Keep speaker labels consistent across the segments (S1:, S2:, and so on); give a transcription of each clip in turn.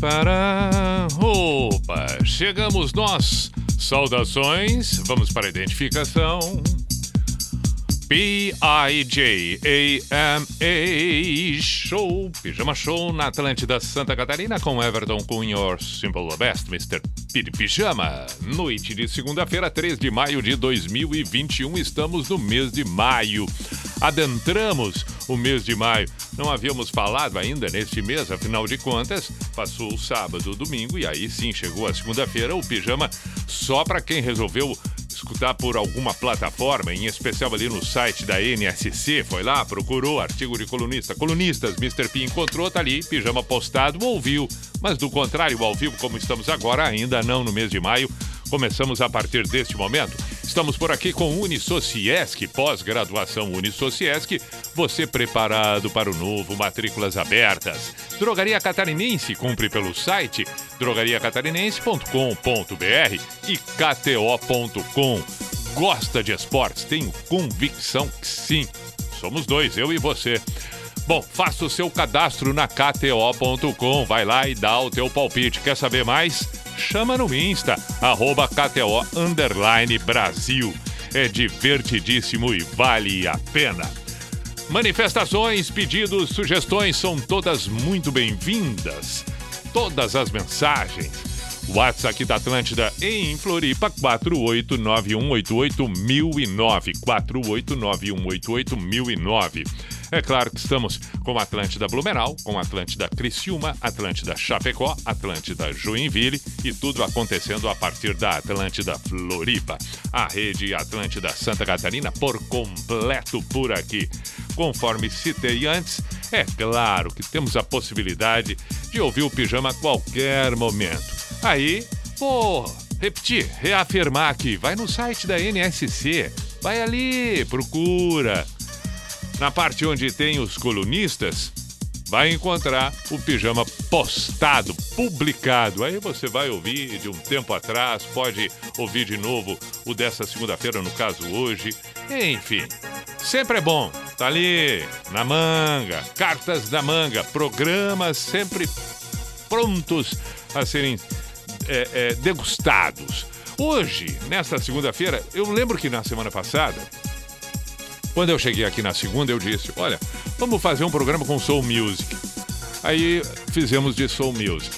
S1: Para. Opa! Chegamos nós. Saudações. Vamos para a identificação. P-I-J-A-M-A Show, Pijama Show na Atlântida Santa Catarina com Everton Cunha, your simple best, Mr. Pijama. Noite de segunda-feira, 3 de maio de 2021, estamos no mês de maio. Adentramos o mês de maio. Não havíamos falado ainda neste mês, afinal de contas, passou o sábado, o domingo e aí sim chegou a segunda-feira. O pijama só para quem resolveu escutar por alguma plataforma, em especial ali no site da NSC, foi lá, procurou artigo de colunista, colunistas, Mr. P encontrou, tá ali, pijama postado, ouviu. Mas do contrário, ao vivo, como estamos agora, ainda não no mês de maio, começamos a partir deste momento. Estamos por aqui com Unisociesc, pós-graduação Unisociesc, você preparado para o novo, matrículas abertas. Drogaria Catarinense, cumpre pelo site drogariacatarinense.com.br e kto.com. Gosta de esportes? Tenho convicção que sim. Somos dois, eu e você. Bom, faça o seu cadastro na kto.com, vai lá e dá o teu palpite. Quer saber mais? Chama no Insta, arroba KTO Brasil. É divertidíssimo e vale a pena. Manifestações, pedidos, sugestões são todas muito bem-vindas. Todas as mensagens. WhatsApp da Atlântida em Floripa, 489188009. 489188009. É claro que estamos com Atlântida Blumenau, com Atlântida Criciúma, Atlântida Chapecó, Atlântida Joinville e tudo acontecendo a partir da Atlântida Floripa. A rede Atlântida Santa Catarina por completo por aqui. Conforme citei antes, é claro que temos a possibilidade de ouvir o pijama a qualquer momento. Aí, vou repetir, reafirmar aqui. Vai no site da NSC, vai ali, procura. Na parte onde tem os colunistas, vai encontrar o pijama postado, publicado. Aí você vai ouvir de um tempo atrás, pode ouvir de novo o dessa segunda-feira, no caso hoje. Enfim, sempre é bom. Tá ali, na manga, cartas da manga, programas sempre prontos a serem é, é, degustados. Hoje, nesta segunda-feira, eu lembro que na semana passada, quando eu cheguei aqui na segunda, eu disse: Olha, vamos fazer um programa com Soul Music. Aí fizemos de Soul Music.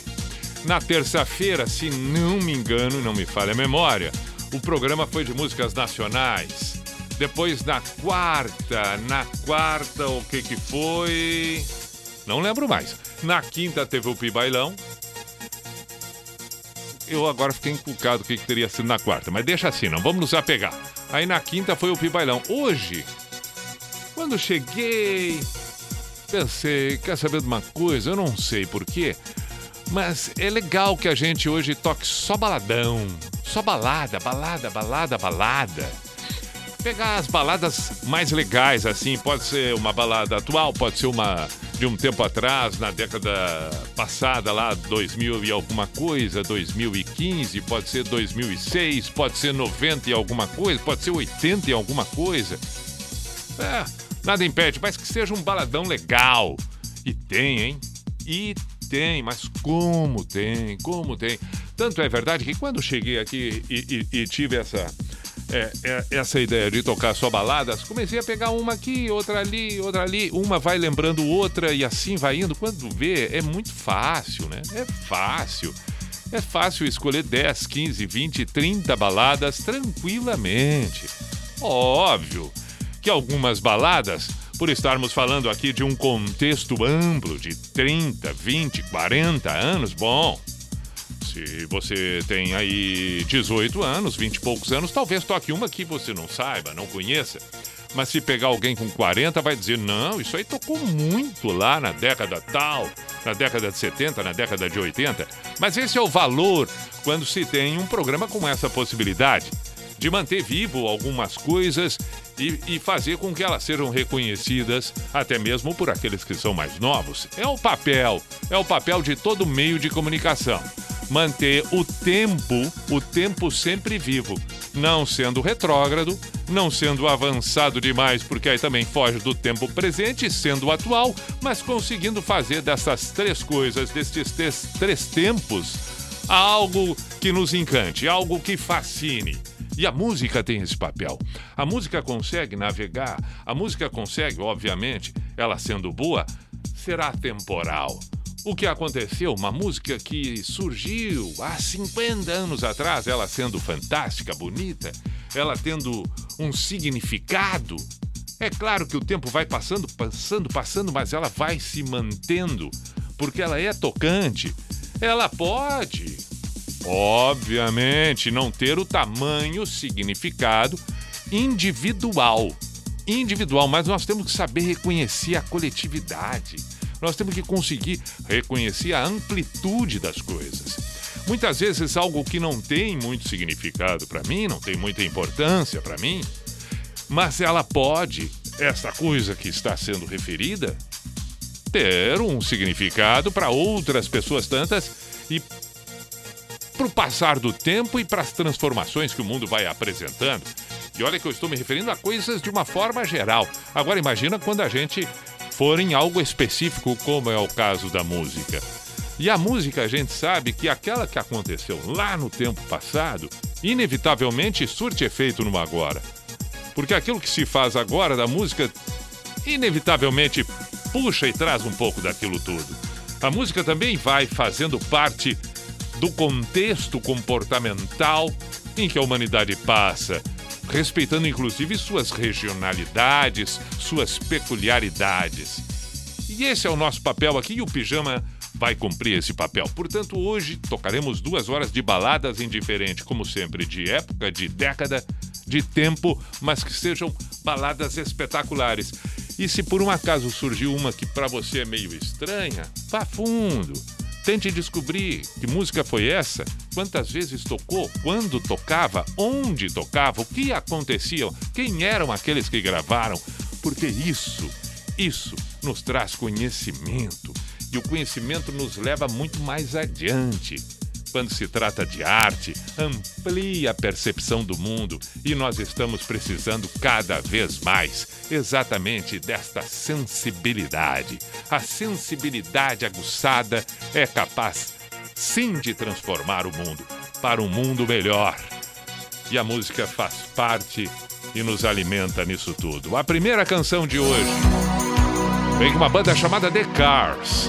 S1: Na terça-feira, se não me engano, não me falha a memória, o programa foi de músicas nacionais. Depois na quarta, na quarta, o que que foi? Não lembro mais. Na quinta teve o Pibailão. Eu agora fiquei encucado o que, que teria sido na quarta, mas deixa assim, não vamos nos apegar. Aí na quinta foi o Pibailão. Hoje, quando cheguei, pensei, quer saber de uma coisa? Eu não sei porquê, mas é legal que a gente hoje toque só baladão, só balada, balada, balada, balada. Pegar as baladas mais legais, assim, pode ser uma balada atual, pode ser uma de um tempo atrás, na década passada, lá 2000 e alguma coisa, 2015, pode ser 2006, pode ser 90 e alguma coisa, pode ser 80 e alguma coisa. É, nada impede, mas que seja um baladão legal. E tem, hein? E tem, mas como tem, como tem. Tanto é verdade que quando cheguei aqui e, e, e tive essa, é, é, essa ideia de tocar só baladas, comecei a pegar uma aqui, outra ali, outra ali, uma vai lembrando outra e assim vai indo. Quando vê, é muito fácil, né? É fácil. É fácil escolher 10, 15, 20, 30 baladas tranquilamente. Óbvio que algumas baladas, por estarmos falando aqui de um contexto amplo de 30, 20, 40 anos, bom, se você tem aí 18 anos, 20 e poucos anos, talvez toque uma que você não saiba, não conheça. Mas se pegar alguém com 40, vai dizer: não, isso aí tocou muito lá na década tal, na década de 70, na década de 80. Mas esse é o valor quando se tem um programa com essa possibilidade de manter vivo algumas coisas e, e, fazer com que elas sejam reconhecidas até mesmo por aqueles que são mais novos. É o papel, é o papel de todo meio de comunicação. Manter o tempo, o tempo sempre vivo, não sendo retrógrado, não sendo avançado demais, porque aí também foge do tempo presente, sendo atual, mas conseguindo fazer dessas três coisas, destes três, três tempos, algo que nos encante, algo que fascine. E a música tem esse papel. A música consegue navegar, a música consegue, obviamente, ela sendo boa, será temporal. O que aconteceu, uma música que surgiu há 50 anos atrás, ela sendo fantástica, bonita, ela tendo um significado. É claro que o tempo vai passando, passando, passando, mas ela vai se mantendo, porque ela é tocante. Ela pode obviamente, não ter o tamanho, significado individual. Individual, mas nós temos que saber reconhecer a coletividade. Nós temos que conseguir reconhecer a amplitude das coisas. Muitas vezes algo que não tem muito significado para mim, não tem muita importância para mim, mas ela pode, essa coisa que está sendo referida, ter um significado para outras pessoas tantas e para o passar do tempo e para as transformações que o mundo vai apresentando. E olha que eu estou me referindo a coisas de uma forma geral. Agora imagina quando a gente for em algo específico, como é o caso da música. E a música, a gente sabe que aquela que aconteceu lá no tempo passado, inevitavelmente surte efeito no agora. Porque aquilo que se faz agora da música, inevitavelmente puxa e traz um pouco daquilo tudo. A música também vai fazendo parte do contexto comportamental em que a humanidade passa, respeitando inclusive suas regionalidades, suas peculiaridades. E esse é o nosso papel aqui e o pijama vai cumprir esse papel. Portanto, hoje tocaremos duas horas de baladas indiferentes, como sempre, de época, de década, de tempo, mas que sejam baladas espetaculares. E se por um acaso surgiu uma que para você é meio estranha, vá fundo Tente descobrir que música foi essa, quantas vezes tocou, quando tocava, onde tocava, o que acontecia, quem eram aqueles que gravaram, porque isso, isso nos traz conhecimento e o conhecimento nos leva muito mais adiante quando se trata de arte, amplia a percepção do mundo e nós estamos precisando cada vez mais exatamente desta sensibilidade. A sensibilidade aguçada é capaz, sim, de transformar o mundo para um mundo melhor. E a música faz parte e nos alimenta nisso tudo. A primeira canção de hoje vem com uma banda chamada The Cars,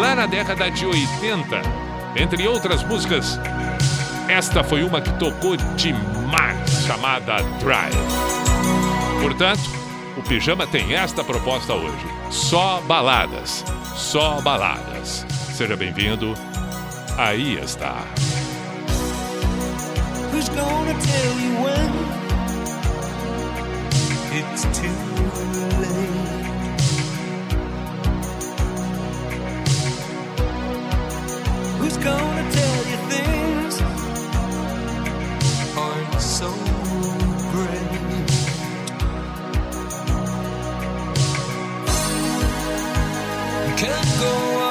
S1: lá na década de 80 entre outras músicas, esta foi uma que tocou demais, chamada Drive. Portanto, o Pijama tem esta proposta hoje: só baladas, só baladas. Seja bem-vindo. Aí está. Who's gonna tell you when it's too late? Who's gonna tell you things aren't so great. Can't go on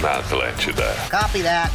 S2: Show na Atlântida.
S3: Copy that.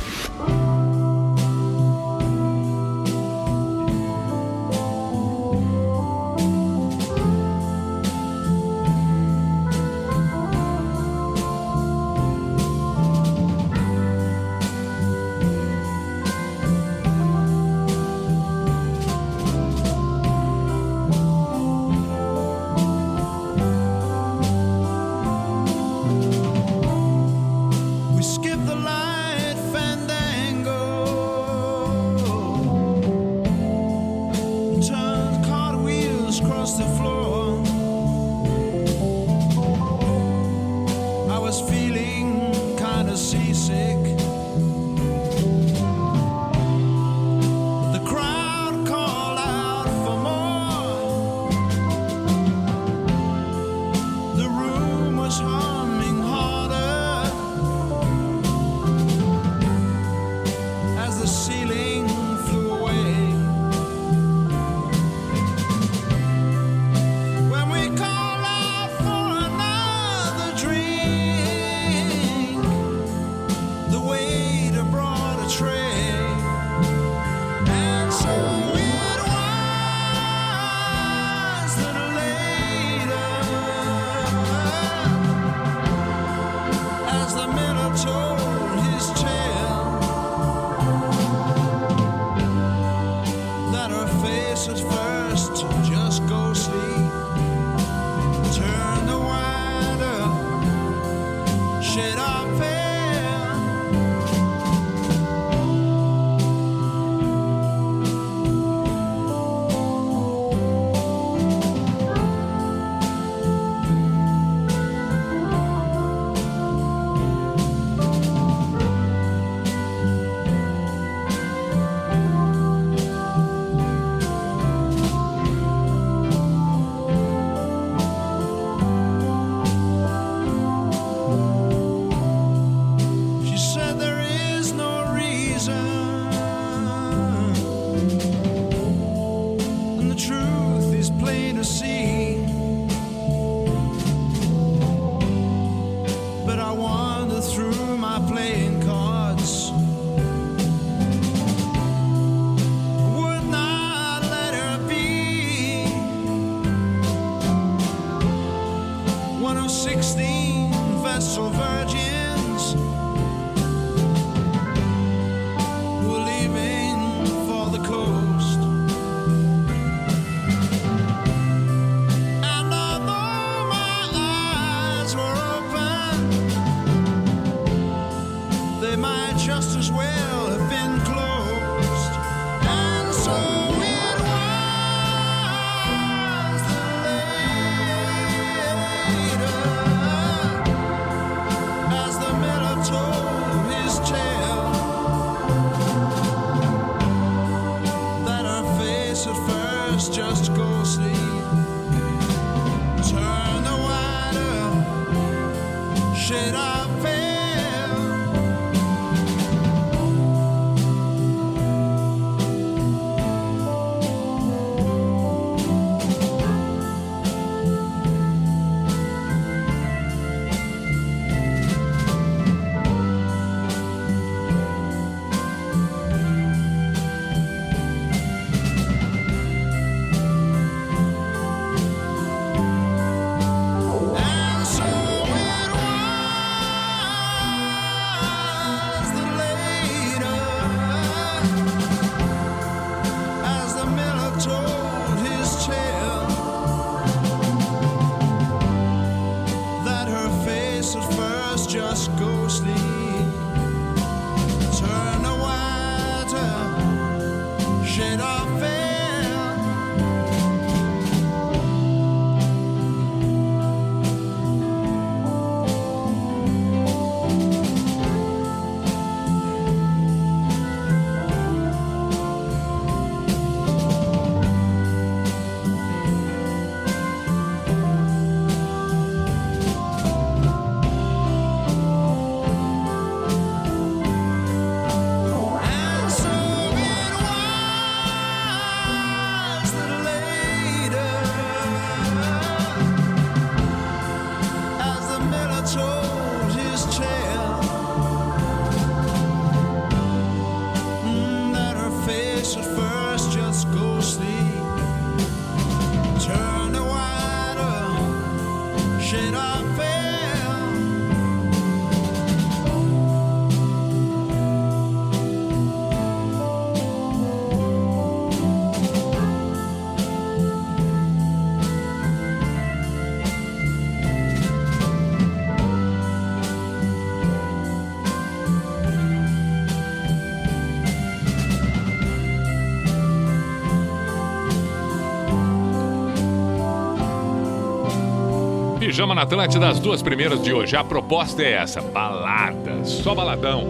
S1: Pijama na Atlântida, das duas primeiras de hoje. A proposta é essa: balada, só baladão.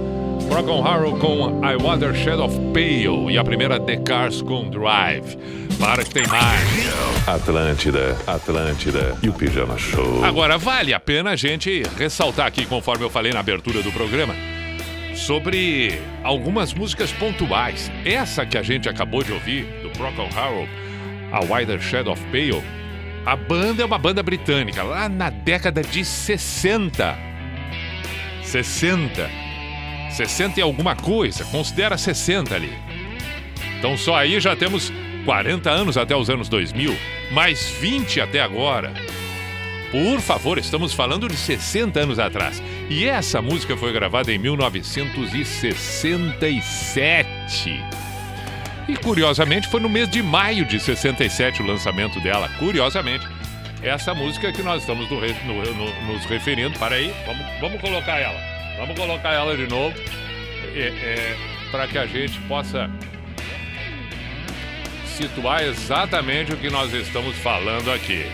S1: Broken Harrow com I Watershed of Pale e a primeira The Cars com Drive. Para que tem mais.
S2: Atlântida, Atlântida e o Pijama Show.
S1: Agora, vale a pena a gente ressaltar aqui, conforme eu falei na abertura do programa, sobre algumas músicas pontuais. Essa que a gente acabou de ouvir, do Procol Harold, A Wider Shed of Pale, a banda é uma banda britânica, lá na década de 60. 60. 60 e alguma coisa, considera 60 ali. Então só aí já temos 40 anos até os anos 2000, mais 20 até agora. Por favor, estamos falando de 60 anos atrás. E essa música foi gravada em 1967. E curiosamente foi no mês de maio de 67 o lançamento dela. Curiosamente, essa música que nós estamos no, no, no, nos referindo. Para aí, vamos, vamos colocar ela. Vamos colocar ela de novo. É, é, para que a gente possa situar exatamente o que nós estamos falando aqui.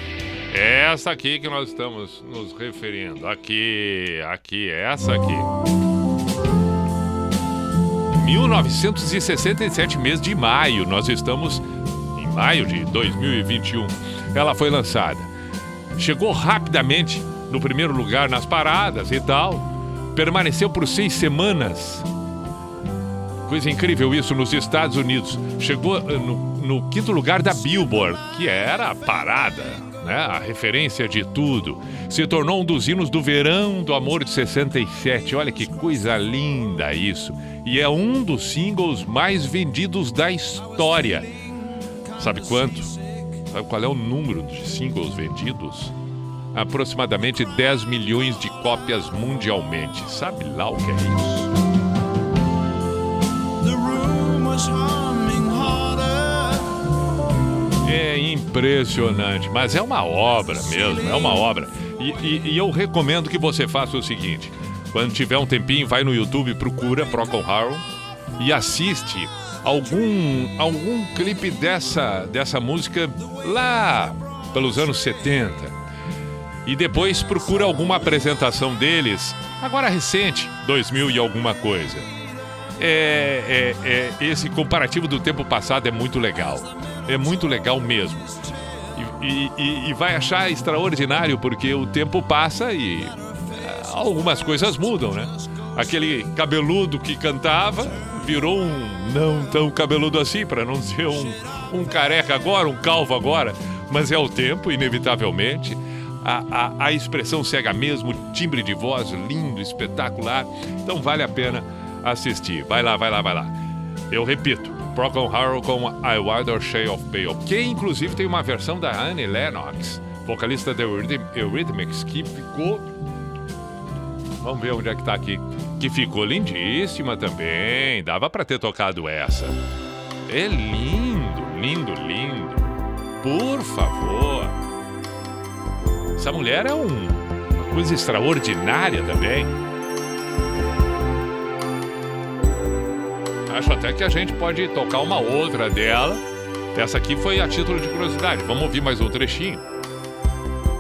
S1: Essa aqui que nós estamos nos referindo. Aqui, aqui, essa aqui. 1967, mês de maio. Nós estamos em maio de 2021. Ela foi lançada. Chegou rapidamente no primeiro lugar nas paradas e tal. Permaneceu por seis semanas. Coisa incrível isso nos Estados Unidos. Chegou eh, no, no quinto lugar da Billboard, que era a parada, né? A referência de tudo. Se tornou um dos hinos do verão do amor de 67. Olha que coisa linda isso. E é um dos singles mais vendidos da história. Sabe quanto? Sabe qual é o número de singles vendidos? Aproximadamente 10 milhões de cópias mundialmente. Sabe lá o que é isso? Impressionante, mas é uma obra mesmo, é uma obra. E, e- e eu recomendo que você faça o seguinte: quando tiver um tempinho, vai no YouTube, procura Procol Harum e assiste algum algum clipe dessa dessa música lá pelos anos 70. E depois procura alguma apresentação deles, agora recente, 2000 e alguma coisa. É, é, é, esse comparativo do tempo passado é muito legal. É muito legal mesmo. E, e- e- vai achar extraordinário porque o tempo passa e é, algumas coisas mudam, né? Aquele cabeludo que cantava virou um não tão cabeludo assim, para não dizer um, um careca agora, um calvo agora. Mas é o tempo, inevitavelmente. A, a, a expressão cega mesmo, timbre de voz lindo, espetacular. Então vale a pena assistir. Vai lá, vai lá, vai lá. Eu repito, Procol Harum com I Wider Shade of Pale, que inclusive tem uma versão da Annie Lennox, vocalista da Eurythm- Eurythmics, que ficou... Vamos ver onde é que tá aqui. Que ficou lindíssima também. Dava pra ter tocado essa. É lindo, lindo, lindo. Por favor. Essa mulher é um- uma coisa extraordinária também. Acho até que a gente pode tocar uma outra dela. Essa aqui foi a título de curiosidade. Vamos ouvir mais um trechinho.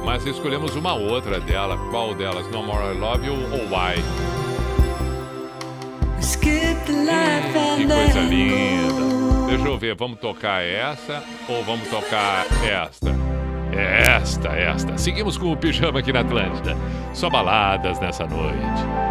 S1: Mas escolhemos uma outra dela. Qual delas? No More I Love You ou Why? Que coisa linda. Deixa eu ver, vamos tocar essa ou vamos tocar esta? Esta, esta. Seguimos com o pijama aqui na Atlântida. Só baladas nessa noite.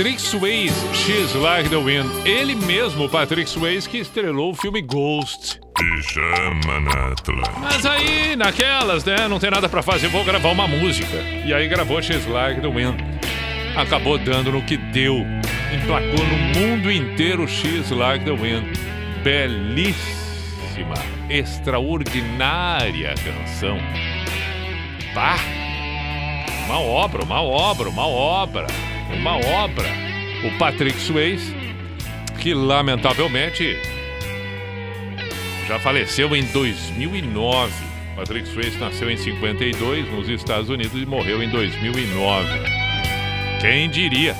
S1: Patrick Swayze, She's Like the Wind. Ele mesmo, Patrick Swayze, que estrelou o filme Ghost.
S2: Pijama na Atlântida.
S1: Mas aí, naquelas, né? Não tem nada pra fazer, vou gravar uma música. E aí gravou She's Like the Wind. Acabou dando no que deu. Emplacou no mundo inteiro She's Like the Wind. Belíssima, extraordinária canção. Pá! Uma obra, uma obra, uma obra, uma obra. O Patrick Swayze, que lamentavelmente já faleceu em 2009. Patrick Swayze nasceu em 52 nos Estados Unidos e morreu em 2009. Quem diria?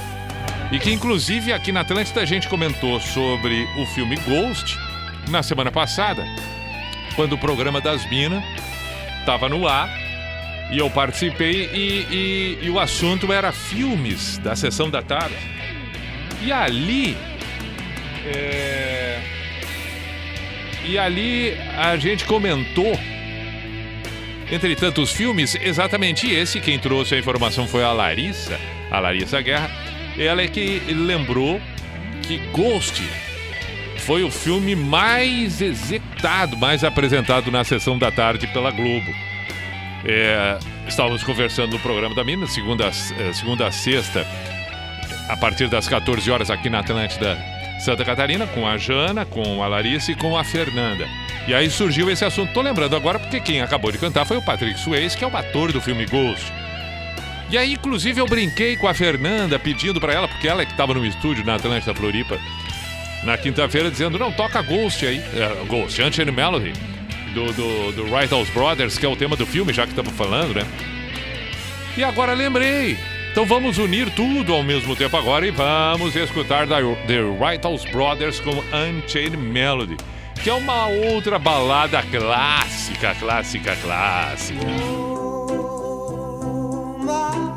S1: E que inclusive aqui na Atlântida a gente comentou sobre o filme Ghost na semana passada, quando o programa das Minas estava no ar e eu participei e, e- e o assunto era filmes da sessão da tarde. E ali. é, E ali a gente comentou, entre tantos filmes, exatamente esse. Quem trouxe a informação foi a Larissa, a Larissa Guerra. Ela é que lembrou que Ghost foi o filme mais executado, mais apresentado na sessão da tarde pela Globo. É, estávamos conversando no programa da Mina, segunda, eh, segunda a sexta, a partir das 14 horas aqui na Atlântida Santa Catarina, com a Jana, com a Larissa e com a Fernanda. E aí surgiu esse assunto. Tô lembrando agora porque quem acabou de cantar foi o Patrick Swayze, que é o ator do filme Ghost. E aí, inclusive, eu brinquei com a Fernanda, pedindo pra ela, porque ela é que estava no estúdio na Atlântida Floripa, na quinta-feira, dizendo: não, toca Ghost aí. É, Ghost, Unchained Melody, do, do, do Wrighthouse Brothers, que é o tema do filme, já que estamos falando, né? E agora lembrei. Então vamos unir tudo ao mesmo tempo agora e vamos escutar da The Wrighthouse Brothers com Unchained Melody, que é uma outra balada clássica, clássica, clássica.
S4: Time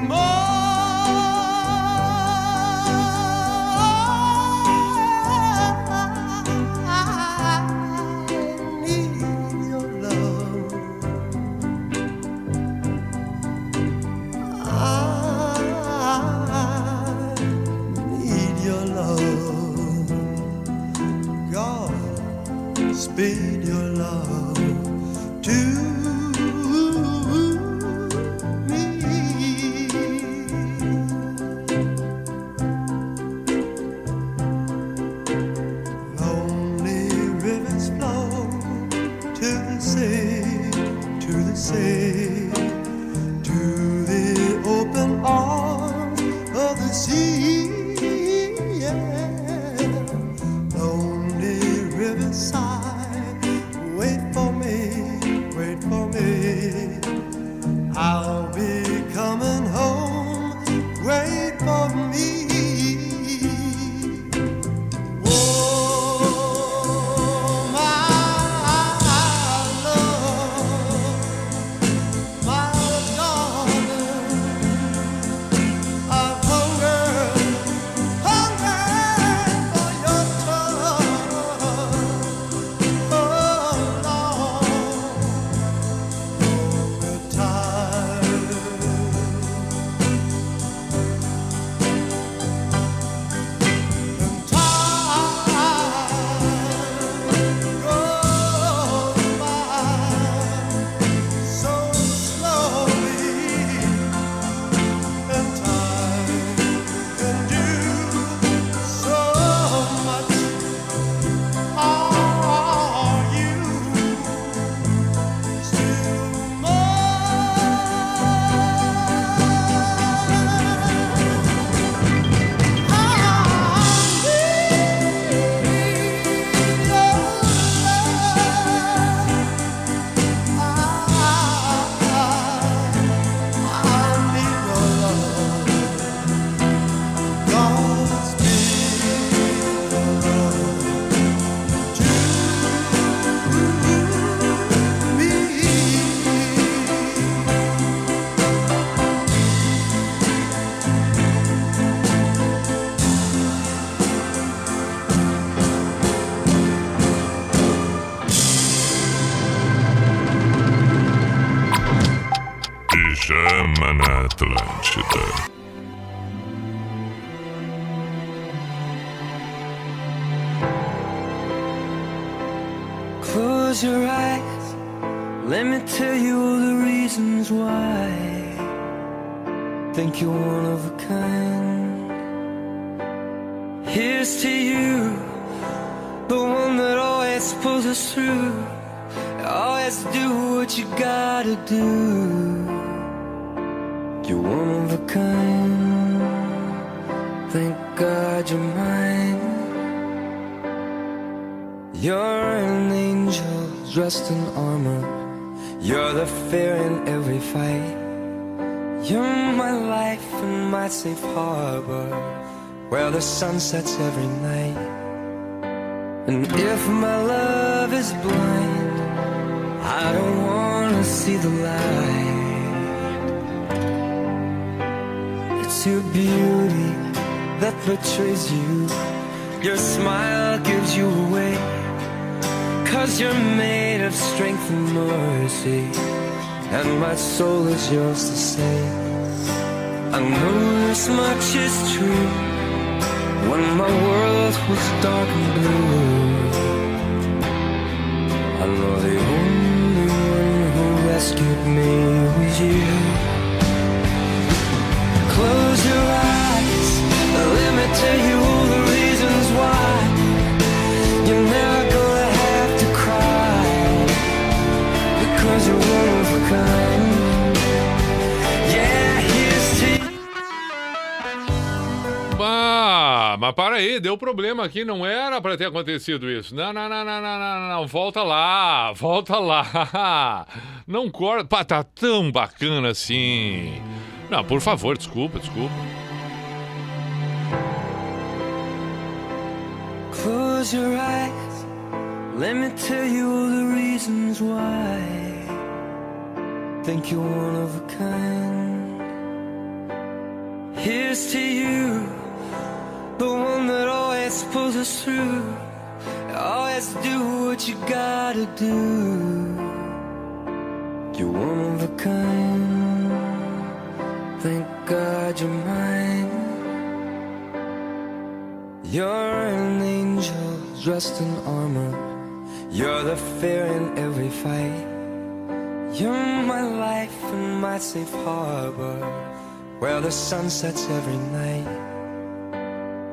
S5: more. Dressed in armor. You're the fear in every fight. You're my life and my safe harbor, where the sun sets every night. And if my love is blind, I don't wanna see the light. It's your beauty that betrays you. Your smile gives you away. Cause you're made of strength and mercy. And my soul is yours to save. I know this much is true. When my world was dark and blue, I know the only one who rescued me was you. Close your eyes, let me tell you
S1: mas para aí, deu problema aqui, não era pra ter acontecido isso. Não, não, não, não, não, não, não, volta lá, volta lá. Não corta, pá, tá tão bacana assim. Não, por favor, desculpa, desculpa.
S5: Close your eyes. Let me tell you all the reasons why. Think you're one of a kind. Here's to you, the one that always pulls us through. Always do what you gotta do. You're one of a kind. Thank God you're mine. You're an angel dressed in armor. You're the fear in every fight. You're my life and my safe harbor, where the sun sets every night.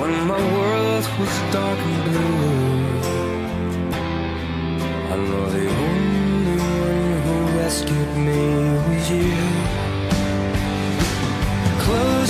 S5: When my world was dark and blue, I know the only one who rescued me was you. Close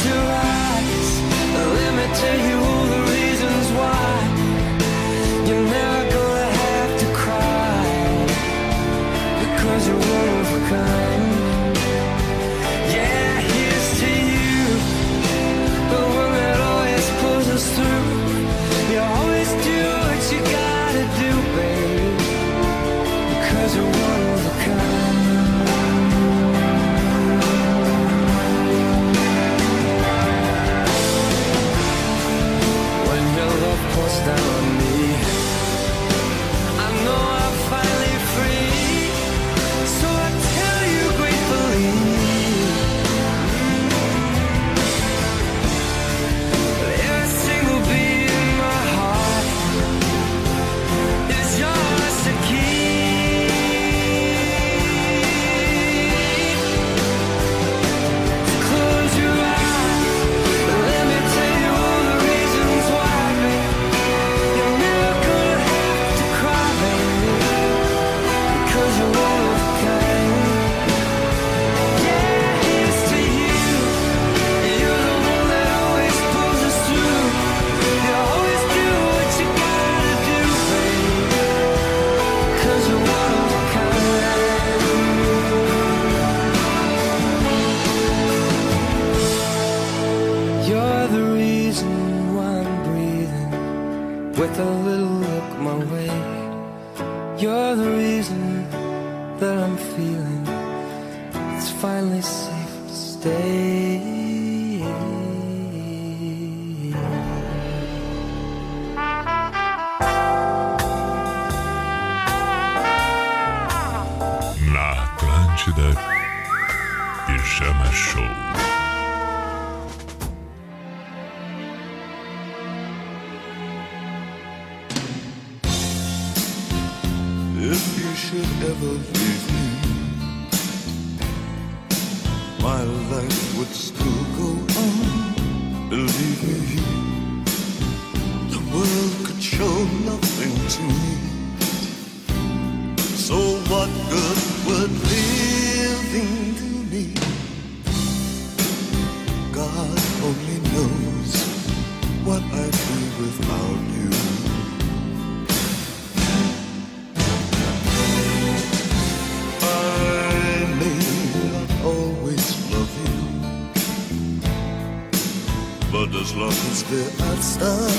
S6: arslan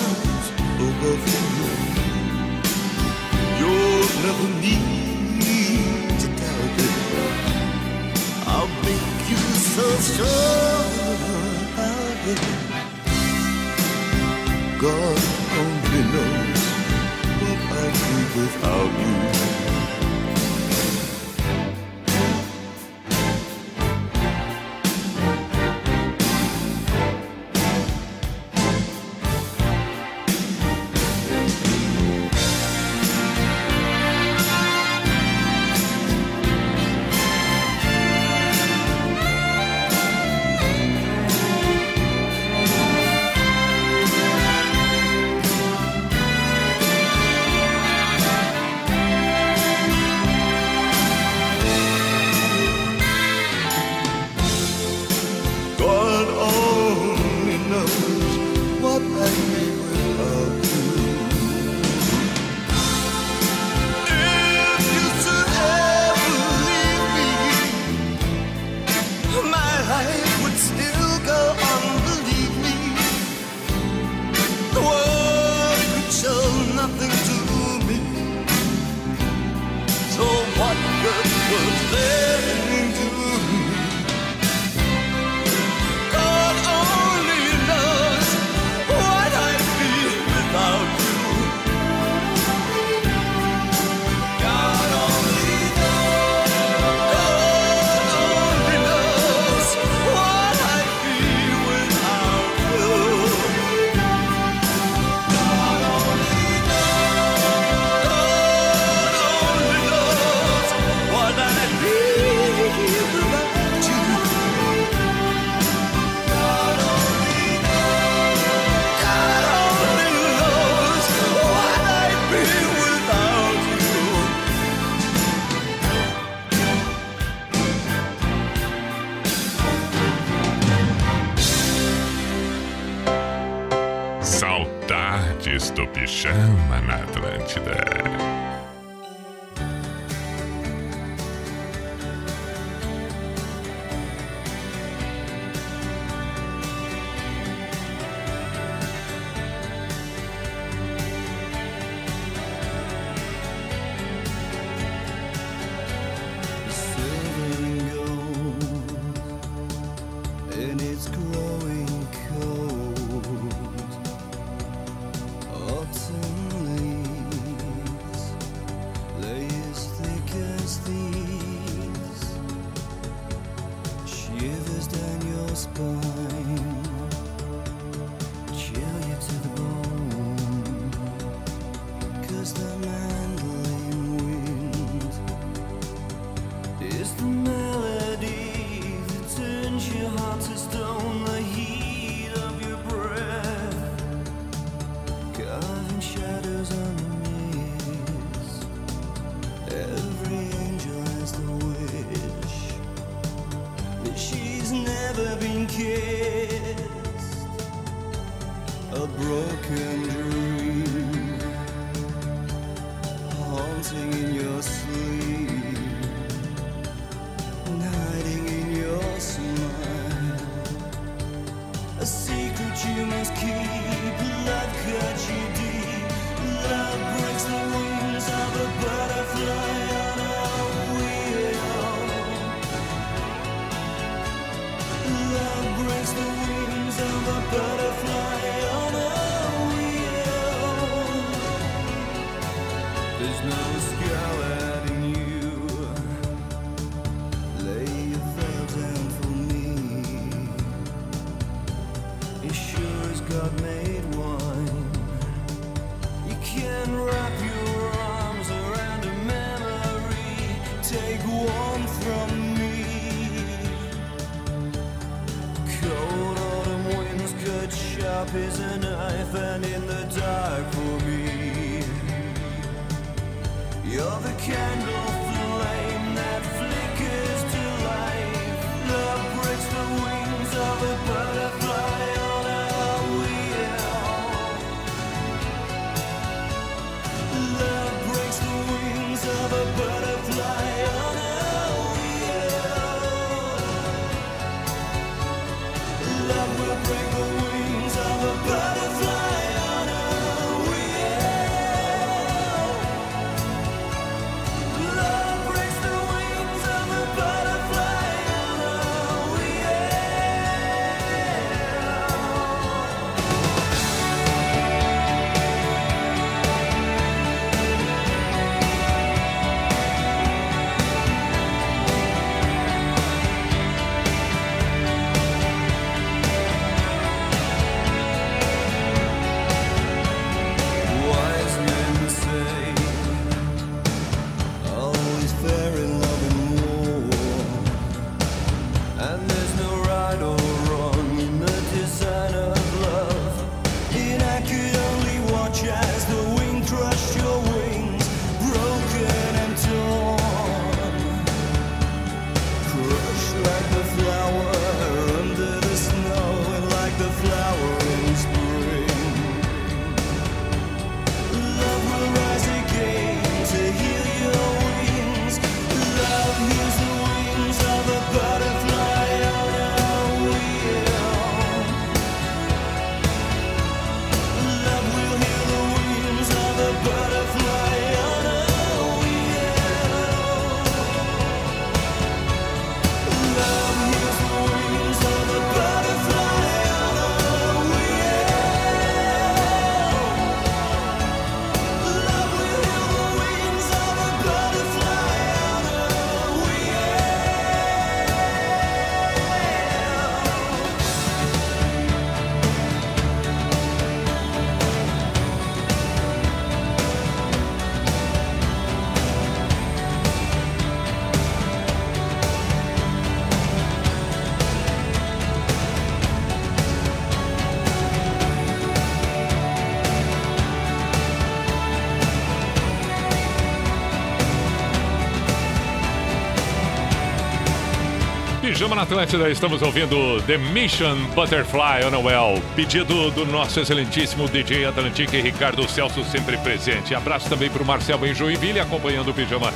S1: Pijama na Atlântida, estamos ouvindo The Mission Butterfly on a Well. Pedido do nosso excelentíssimo DJ Atlantique Ricardo Celso, sempre presente. Abraço também para o Marcelo em Joinville, acompanhando o Pijama,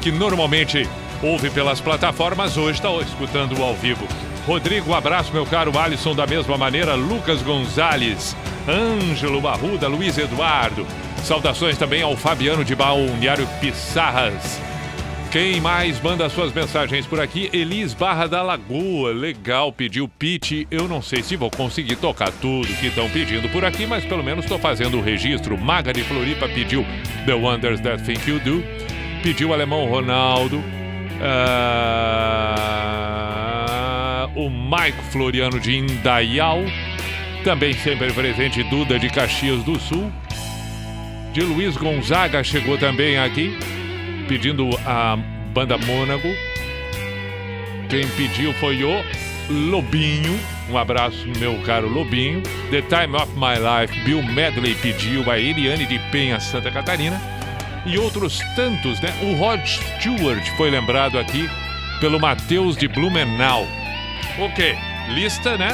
S1: que normalmente ouve pelas plataformas, hoje está escutando ao vivo. Rodrigo, abraço, meu caro Alisson, da mesma maneira. Lucas Gonzalez, Ângelo Barruda, Luiz Eduardo. Saudações também ao Fabiano de Balneário Pissarras. Quem mais manda suas mensagens por aqui? Elis Barra da Lagoa. Legal, pediu pitch. Eu não sei se vou conseguir tocar tudo que estão pedindo por aqui, mas pelo menos estou fazendo o registro. Maga de Floripa pediu The Wonders That Think You Do. Pediu o alemão Ronaldo. Ah, o Maico Floriano de Indaial. Também sempre presente Duda de Caxias do Sul. De Luiz Gonzaga chegou também aqui pedindo a banda Mônago. Quem pediu foi o Lobinho. Um abraço, meu caro Lobinho. The Time of My Life, Bill Medley pediu a Eliane de Penha, Santa Catarina. E outros tantos, né? O Rod Stewart foi lembrado aqui pelo Matheus de Blumenau. Ok, lista, né?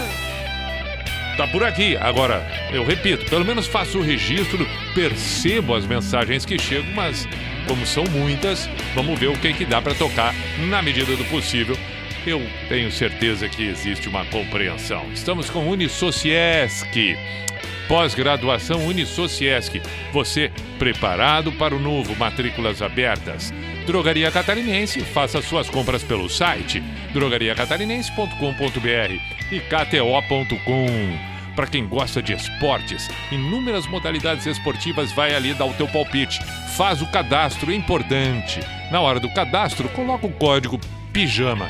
S1: Tá por aqui. Agora, eu repito, pelo menos faço o registro, percebo as mensagens que chegam, mas como são muitas, vamos ver o que, que dá para tocar na medida do possível. Eu tenho certeza que existe uma compreensão. Estamos com Unisociesc. Pós-graduação Unisociesc. Você preparado para o novo, matrículas abertas. Drogaria Catarinense, faça suas compras pelo site drogariacatarinense.com.br e kto.com. Para quem gosta de esportes, inúmeras modalidades esportivas, vai ali dar o teu palpite. Faz o cadastro, é importante. Na hora do cadastro, coloca o código PIJAMA.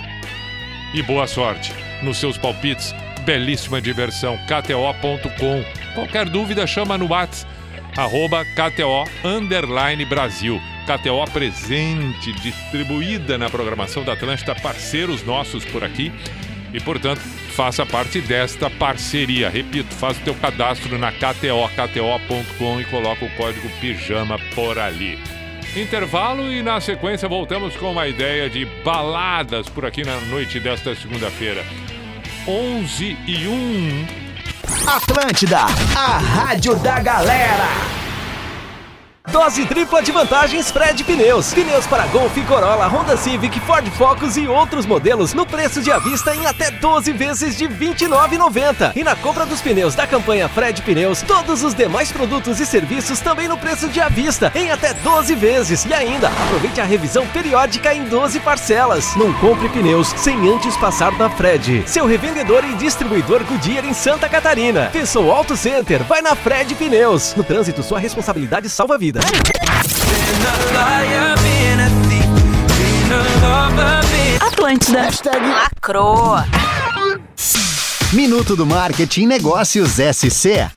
S1: E boa sorte nos seus palpites belíssima diversão. KTO.com. Qualquer dúvida, chama no WhatsApp, arroba KTO Underline Brasil. KTO presente, distribuída na programação da Atlântida, parceiros nossos por aqui. E, portanto, faça parte desta parceria. Repito, faz o teu cadastro na KTO, kto.com e coloca o código PIJAMA por ali. Intervalo e na sequência voltamos com uma ideia de baladas por aqui na noite desta segunda-feira. 11 e 1.
S7: Atlântida, a rádio da galera.
S8: Dose tripla de vantagens Fred Pneus. Pneus para Golf, Corolla, Honda Civic, Ford Focus e outros modelos no preço de avista em até 12 vezes de R$ 29,90. E na compra dos pneus da campanha Fred Pneus, todos os demais produtos e serviços também no preço de avista em até 12 vezes. E ainda, aproveite a revisão periódica em 12 parcelas. Não compre pneus sem antes passar na Fred. Seu revendedor e distribuidor Goodyear em Santa Catarina. Pensou Auto Center? Vai na Fred Pneus. No trânsito, sua responsabilidade salva a vida.
S9: Atlântida. Lacrou.
S7: Minuto do Marketing Negócios SC.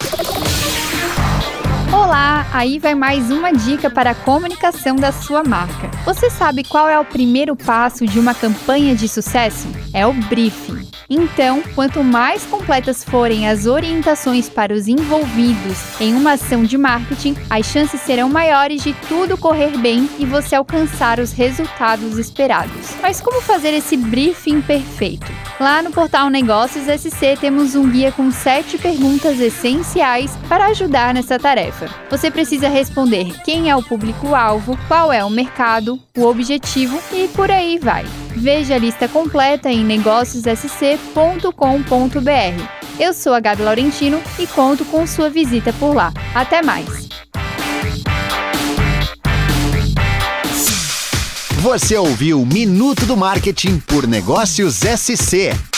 S10: Olá, aí vai mais uma dica para a comunicação da sua marca. Você sabe qual é o primeiro passo de uma campanha de sucesso? É o briefing. Então, quanto mais completas forem as orientações para os envolvidos em uma ação de marketing, as chances serão maiores de tudo correr bem e você alcançar os resultados esperados. Mas como fazer esse briefing perfeito? Lá no portal Negócios SC temos um guia com sete perguntas essenciais para ajudar nessa tarefa. Você precisa responder quem é o público-alvo, qual é o mercado, o objetivo e por aí vai. Veja a lista completa em negóciossc.com.br. Eu sou a Gabi Laurentino e conto com sua visita por lá. Até mais!
S7: Você ouviu Minuto do Marketing por Negócios SC.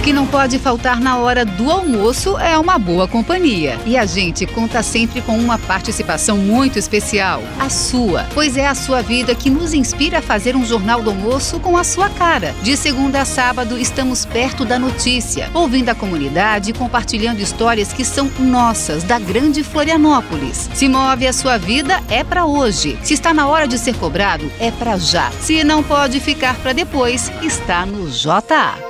S11: O que não pode faltar na hora do almoço é uma boa companhia. E a gente conta sempre com uma participação muito especial, a sua, pois é a sua vida que nos inspira a fazer um jornal do almoço com a sua cara. De segunda a sábado, estamos perto da notícia, ouvindo a comunidade e compartilhando histórias que são nossas, da grande Florianópolis. Se move a sua vida, é para hoje. Se está na hora de ser cobrado, é para já. Se não pode ficar para depois, está no JA.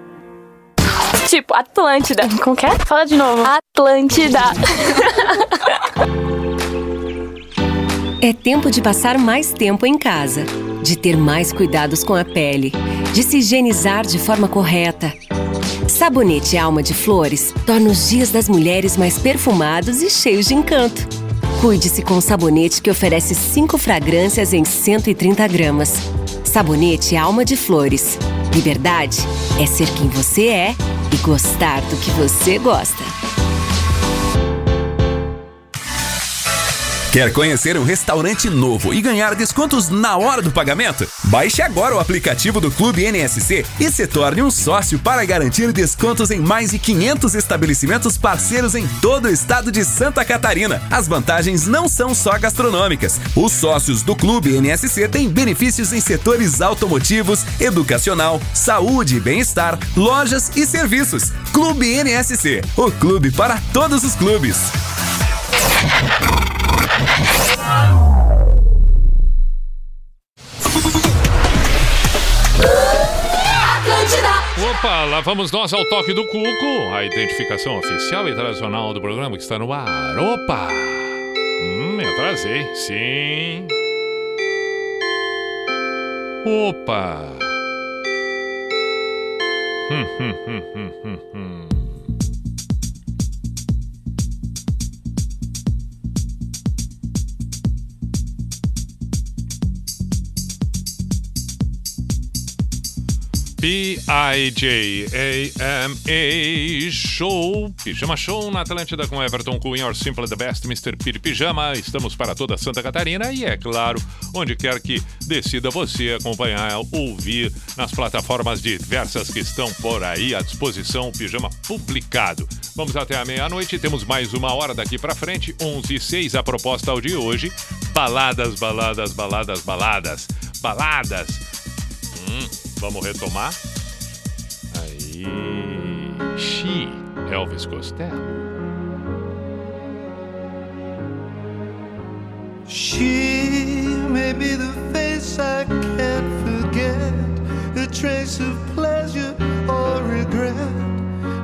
S9: Tipo, Atlântida. Como que é? Fala de novo. Atlântida.
S12: É tempo de passar mais tempo em casa, de ter mais cuidados com a pele, de se higienizar de forma correta. Sabonete Alma de Flores torna os dias das mulheres mais perfumados e cheios de encanto. Cuide-se com o sabonete que oferece 5 fragrâncias em 130 gramas. Sabonete Alma de Flores. Liberdade é ser quem você é e gostar do que você gosta.
S13: Quer conhecer um restaurante novo e ganhar descontos na hora do pagamento? Baixe agora o aplicativo do Clube NSC e se torne um sócio para garantir descontos em mais de 500 estabelecimentos parceiros em todo o estado de Santa Catarina. As vantagens não são só gastronômicas. Os sócios do Clube NSC têm benefícios em setores automotivos, educacional, saúde e bem-estar, lojas e serviços. Clube NSC, o clube para todos os clubes.
S1: Lá vamos nós ao toque do Cuco, a identificação oficial e tradicional do programa que está no ar. Opa! Hum, me atrasei, sim. Opa! Hum, hum, hum, hum, hum, hum. P-I-J-A-M-A Show, Pijama Show na Atlântida com Everton Cunha, or Simple the Best, Mr. Piri Pijama. Estamos para toda Santa Catarina e, é claro, onde quer que decida você acompanhar, ouvir nas plataformas diversas que estão por aí à disposição, o Pijama publicado. Vamos até a meia-noite, temos mais uma hora daqui para frente, 11 e 6, a proposta ao de hoje, baladas, baladas, baladas, baladas, baladas. Hum, vamos retomar? Aí. She, Elvis Costello.
S4: She may be the face I can't forget, a trace of pleasure or regret,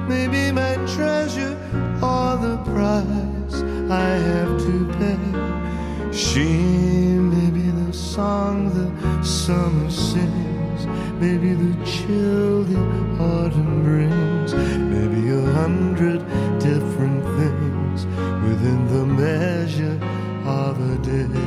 S4: maybe my treasure or the price I have to pay. She song the summer sings, maybe the chill the autumn brings, maybe a hundred different things within the measure of a day.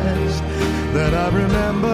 S4: Of the past that I remember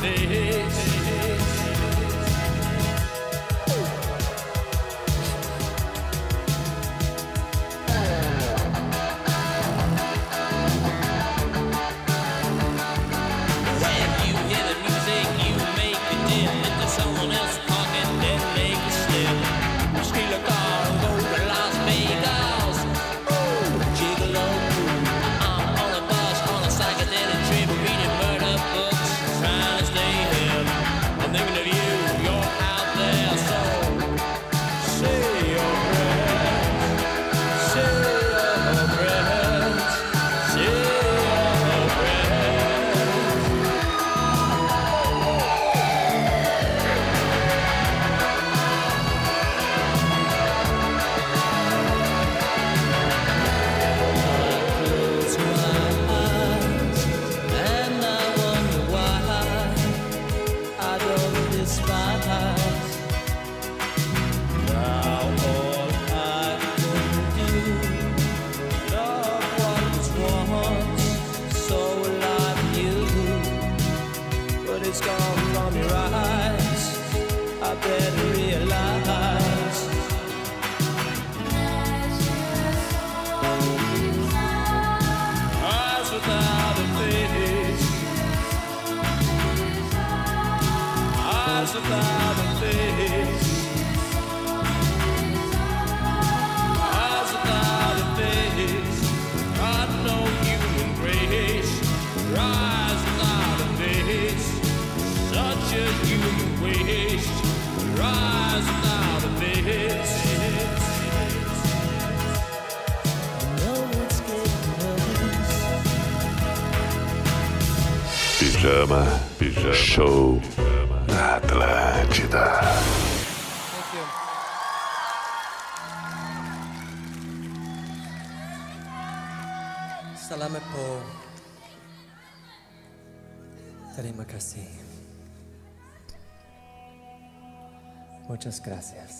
S14: face.
S5: Muchas gracias.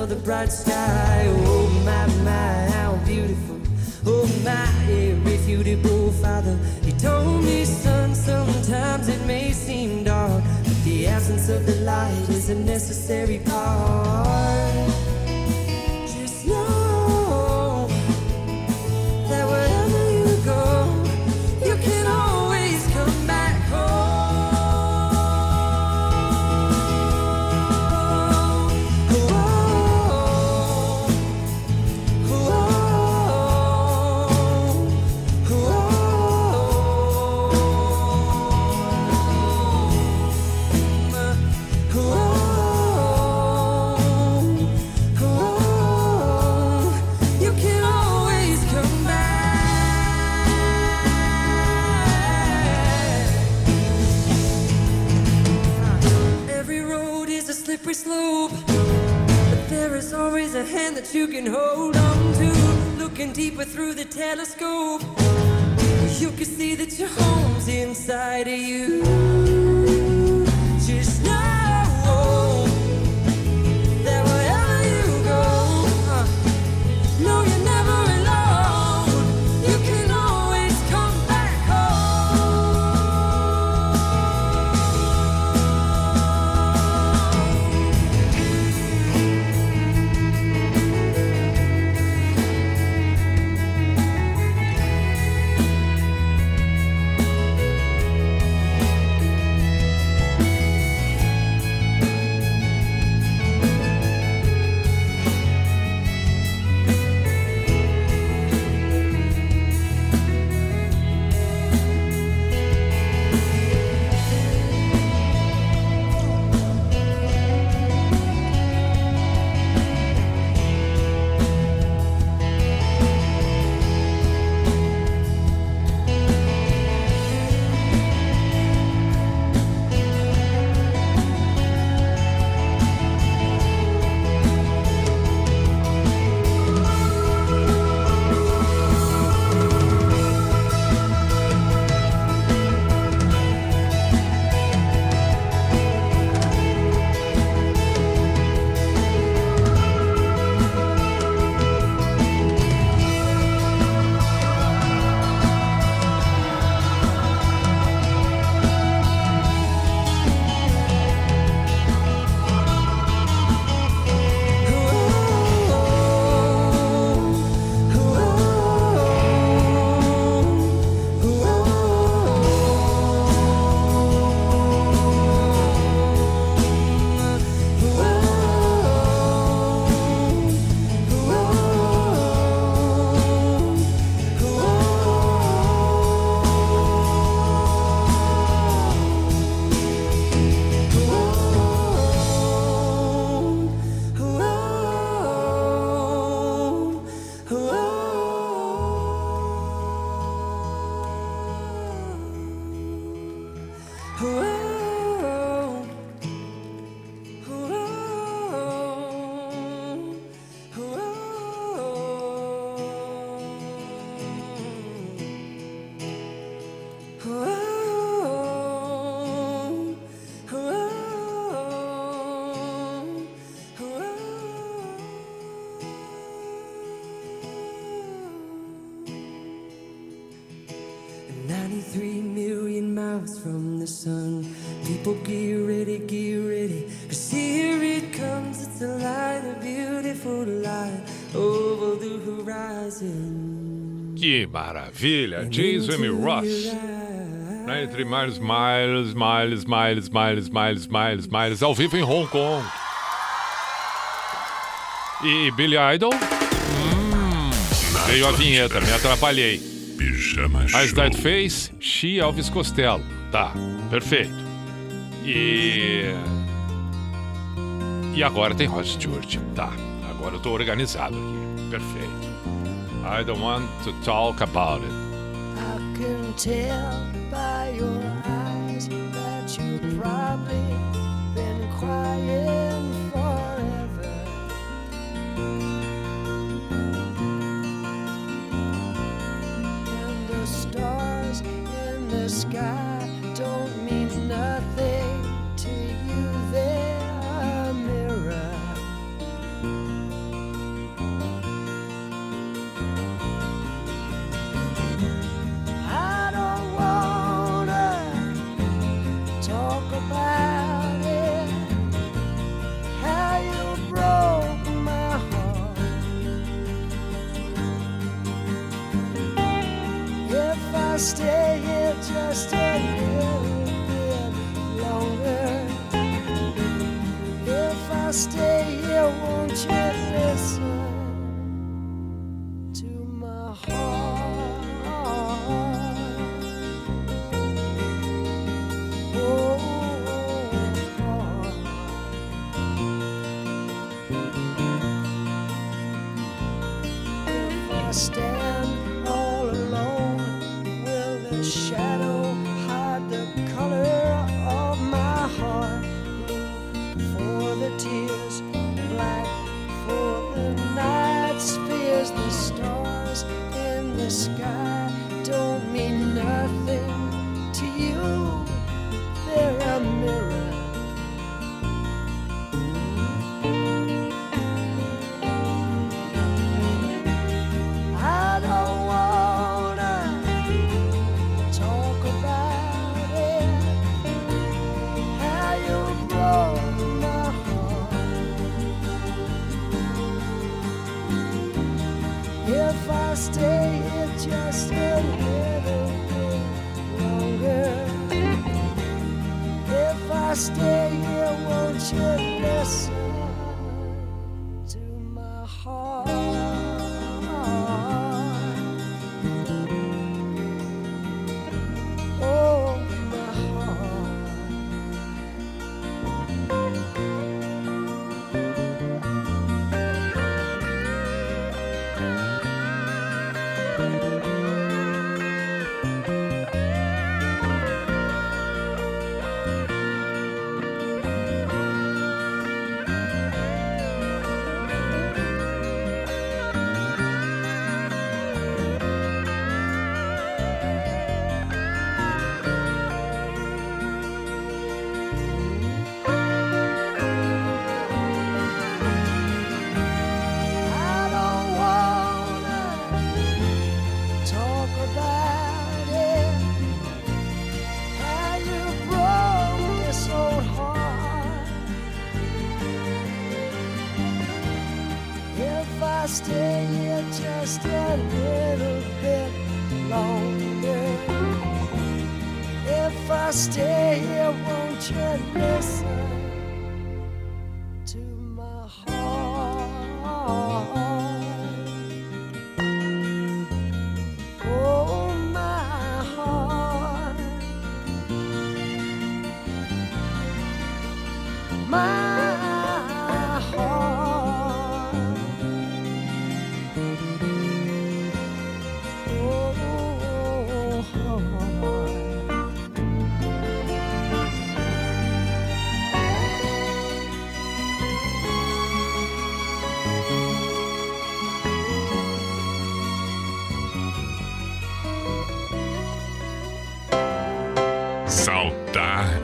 S5: another bright sky. Oh, my, my. Oh, my irrefutable father. He told me, son, sometimes it may seem dark, but the absence of the light is a necessary part. Slippery slope, but there is always a hand that you can hold on to. Looking deeper through the telescope, you can see that your home's inside of you. Just
S1: maravilha, James Jimmy Ross. Né, entre Miles, Miles, Miles, Miles, Miles, Miles, Miles, Miles, ao vivo em Hong Kong. E Billy Idol? Hum, veio a vinheta, me atrapalhei.
S2: Pijama Show.
S1: As That Face, She Alves Costello. Tá, perfeito. E. E agora tem Rod Stewart. Tá, agora eu tô organizado aqui. Perfeito. I don't want to talk about it.
S15: I can tell by your eyes that you probably been crying forever. And the stars in the sky. stay.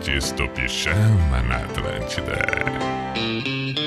S2: tardes Pijama na Atlântida.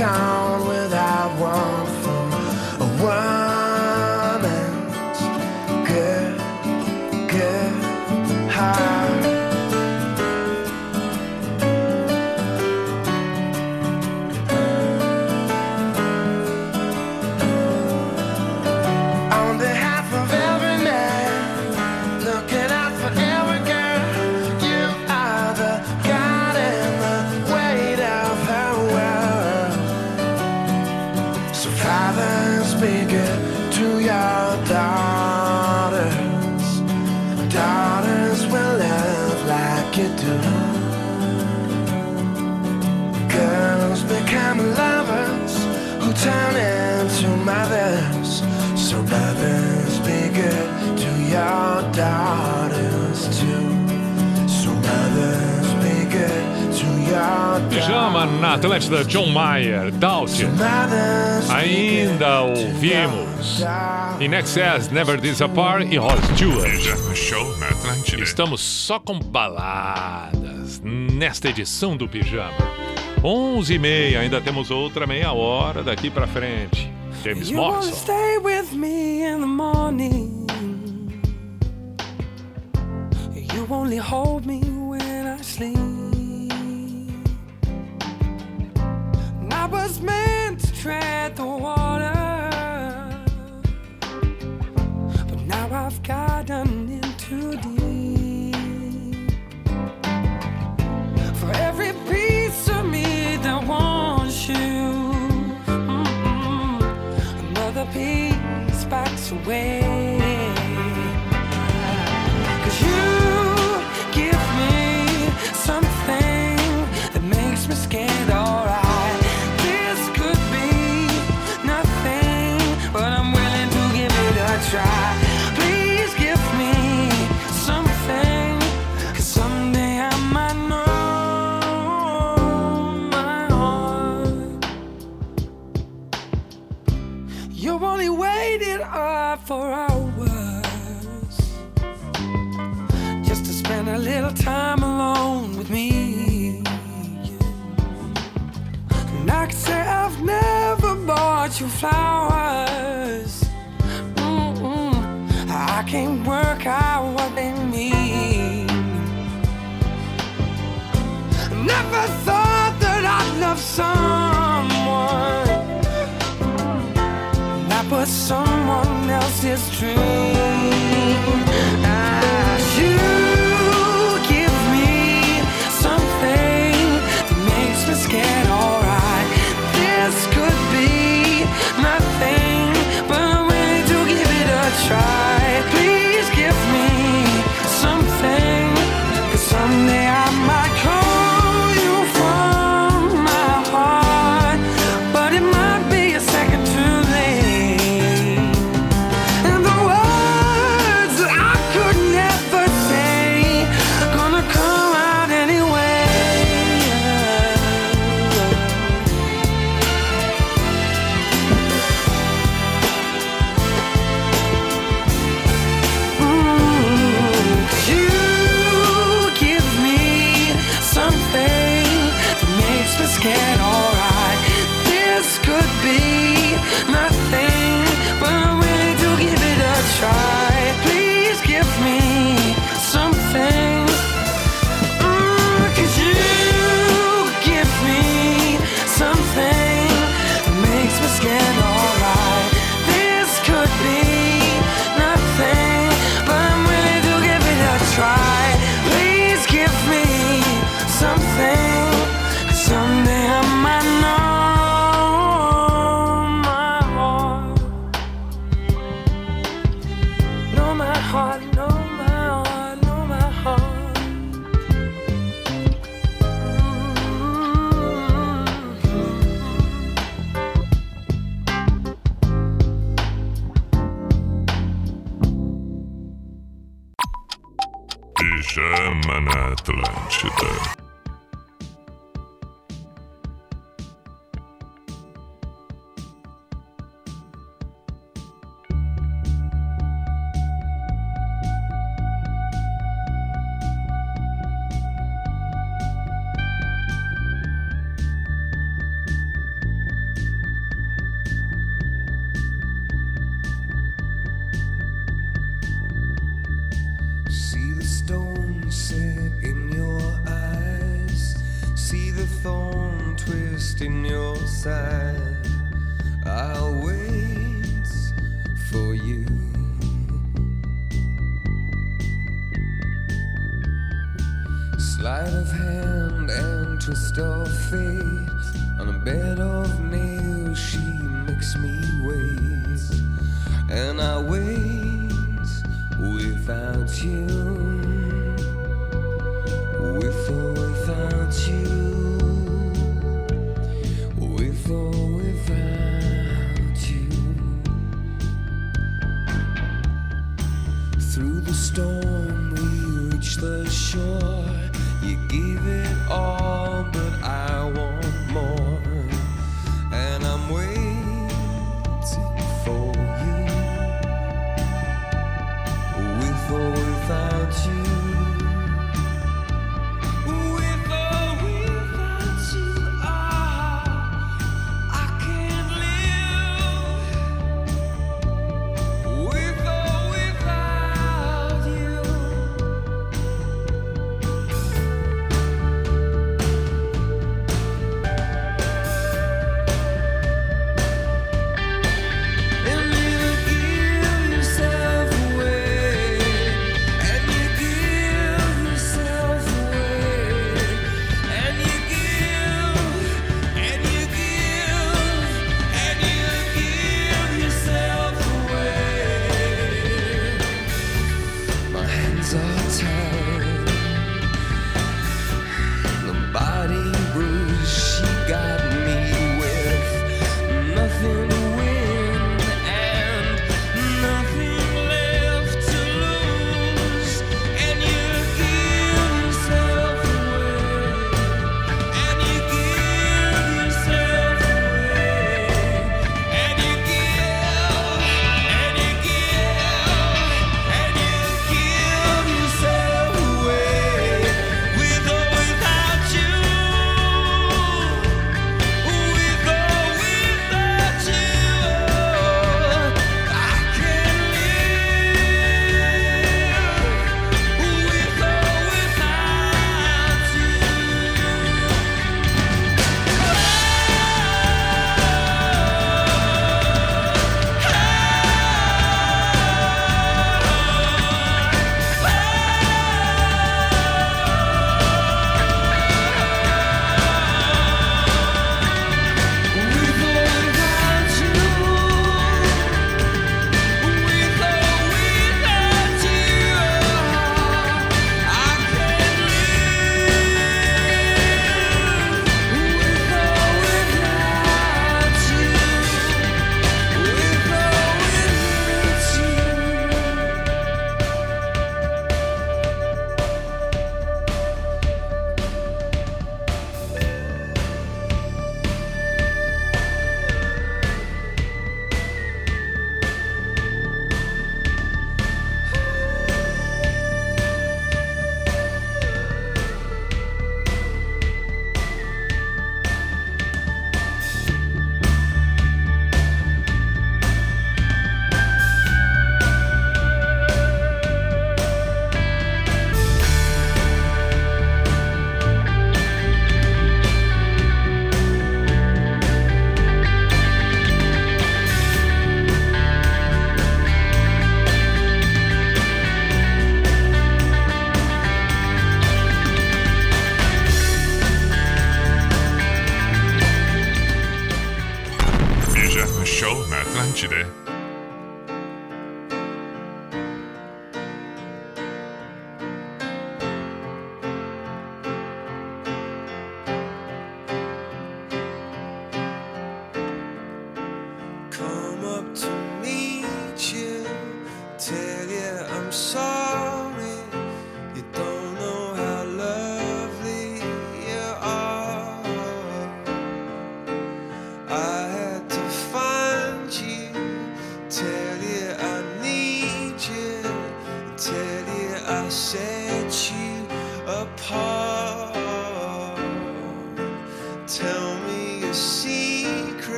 S16: come. na Atlântida,
S1: John Mayer, Doubt. Ainda ouvimos In Excess, Never Disappear e Rod Stewart.
S16: Show na Atlântida.
S1: Estamos só com baladas nesta edição do Pijama. 11 e meia, ainda temos outra meia hora daqui pra frente. James Morrison.
S5: Stay with me in the morning. You only hold me when I sleep. was meant to tread the water, but now I've gotten in too deep. For every piece of me that wants you, mm-mm, another piece backs away. for hours just to spend a little time alone with me. And I could say I've never bought you flowers. Mm-mm. I can't work out what they mean. Never thought that I'd love someone.
S17: is true.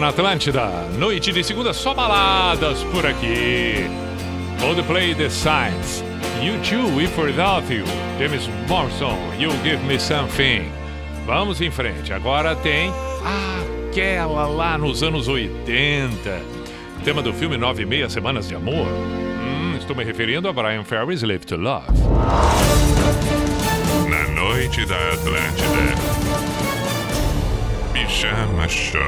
S1: na Atlântida. Noite de segunda, só baladas por aqui. Coldplay The Signs, You Too If Without You, James Morrison, You Give Me Something. Vamos em frente. Agora tem aquela lá nos anos 80. O tema do filme Nove e Meia Semanas de Amor. Hum, estou me referindo a Brian Ferry's Live to Love.
S2: Na noite da Atlântida. Pijama Show.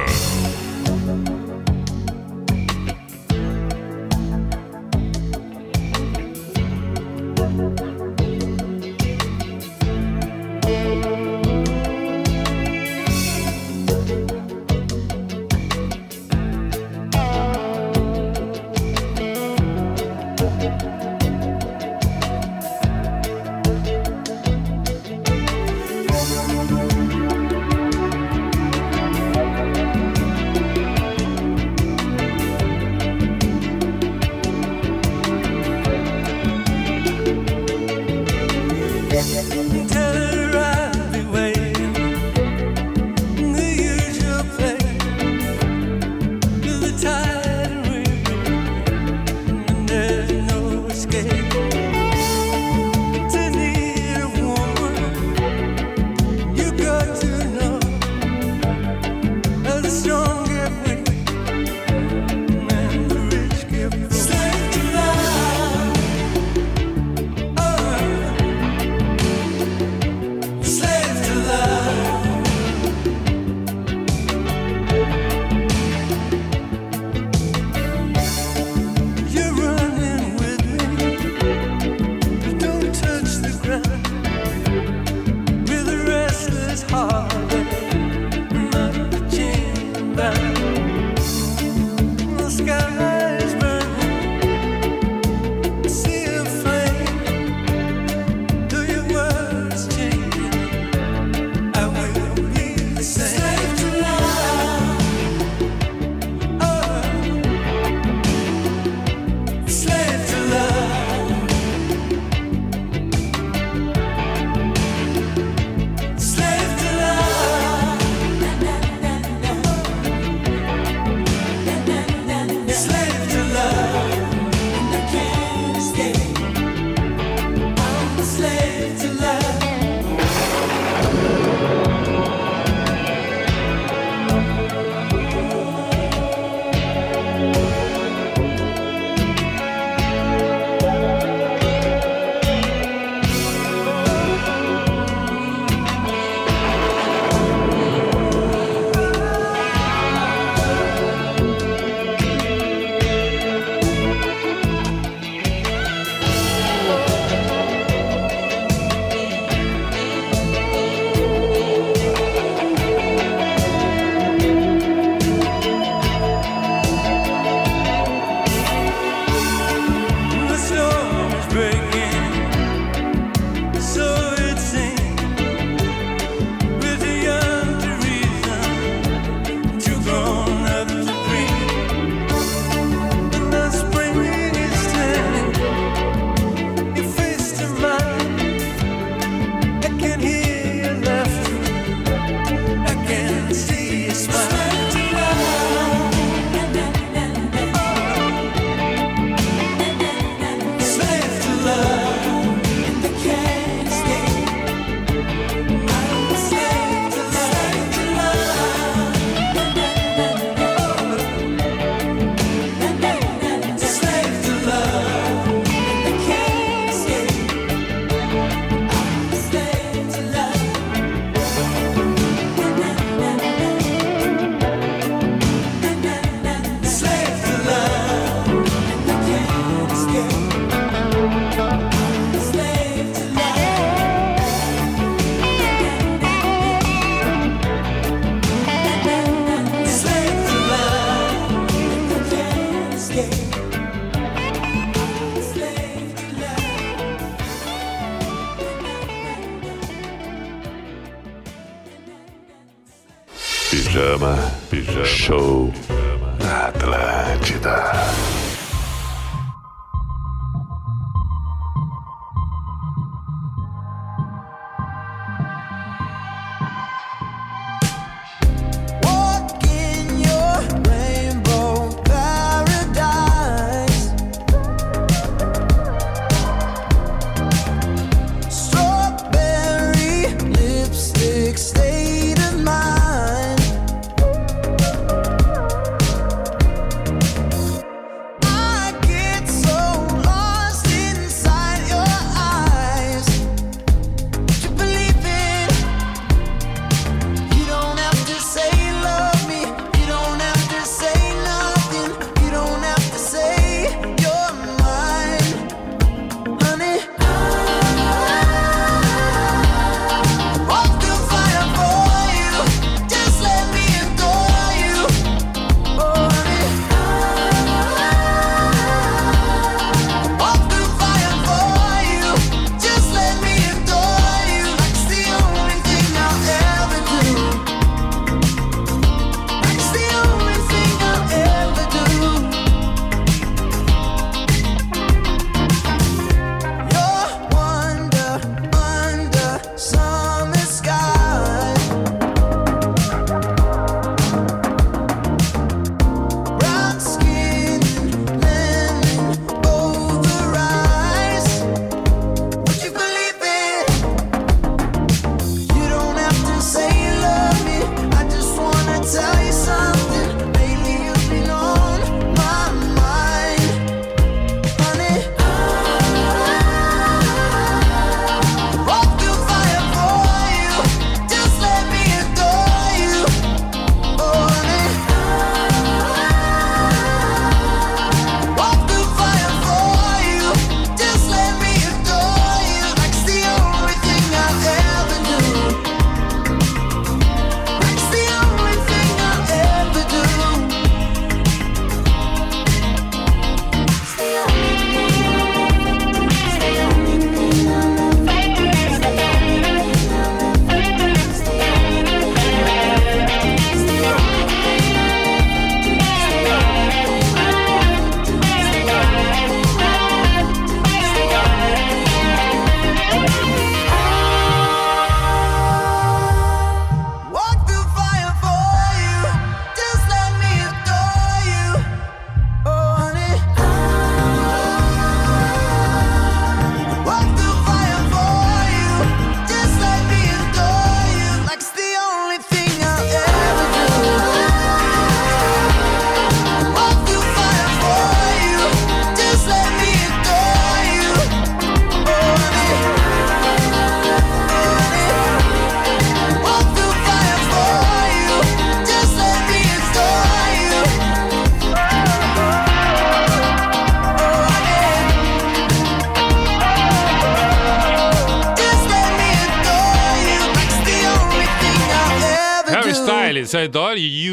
S1: Styles, I adore you.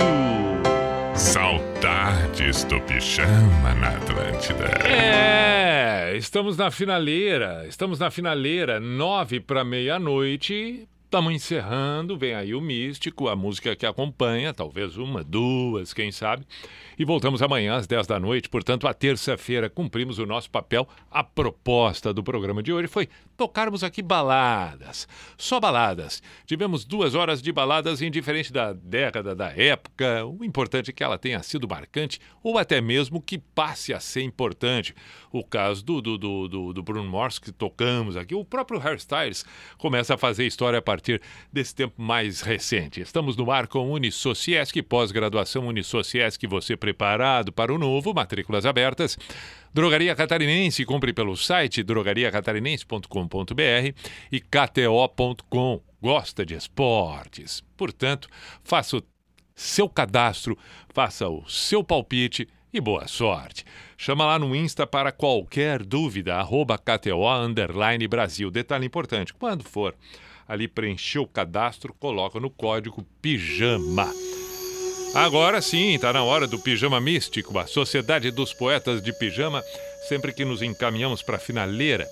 S2: Saudades do pijama na Atlântida.
S1: É, estamos na finaleira, estamos na finaleira, nove para meia-noite. Estamos encerrando, vem aí o Místico, a música que acompanha, talvez uma, duas, quem sabe. E voltamos amanhã às 10 da noite, portanto, a terça-feira cumprimos o nosso papel. A proposta do programa de hoje foi tocarmos aqui baladas, só baladas. Tivemos duas horas de baladas, indiferente da década, da época. O importante é que ela tenha sido marcante ou até mesmo que passe a ser importante. O caso do, do, do, do, Bruno Mars, que tocamos aqui, o próprio Hairstyles começa a fazer história a partir desse tempo mais recente. Estamos no ar com Unisociesc, pós-graduação Unisociesc, você preparado para o novo, matrículas abertas. Drogaria Catarinense, compre pelo site drogariacatarinense.com.br e kto.com. Gosta de esportes. Portanto, faça o seu cadastro, faça o seu palpite e boa sorte. Chama lá no Insta para qualquer dúvida, arroba KTO underline Brasil. Detalhe importante, quando for ali preencher o cadastro, coloca no código PIJAMA. Agora sim, está na hora do Pijama Místico, a Sociedade dos Poetas de Pijama, sempre que nos encaminhamos para a finaleira.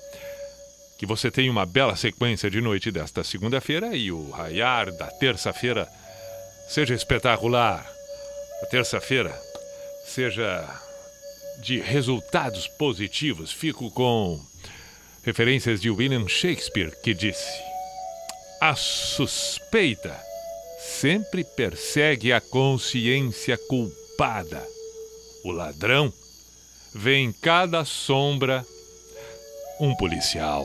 S1: Que você tenha uma bela sequência de noite desta segunda-feira e o raiar da terça-feira seja espetacular. A terça-feira seja de resultados positivos, fico com referências de William Shakespeare, que disse: A suspeita sempre persegue a consciência culpada. O ladrão vê em cada sombra um policial.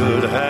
S18: Good. have.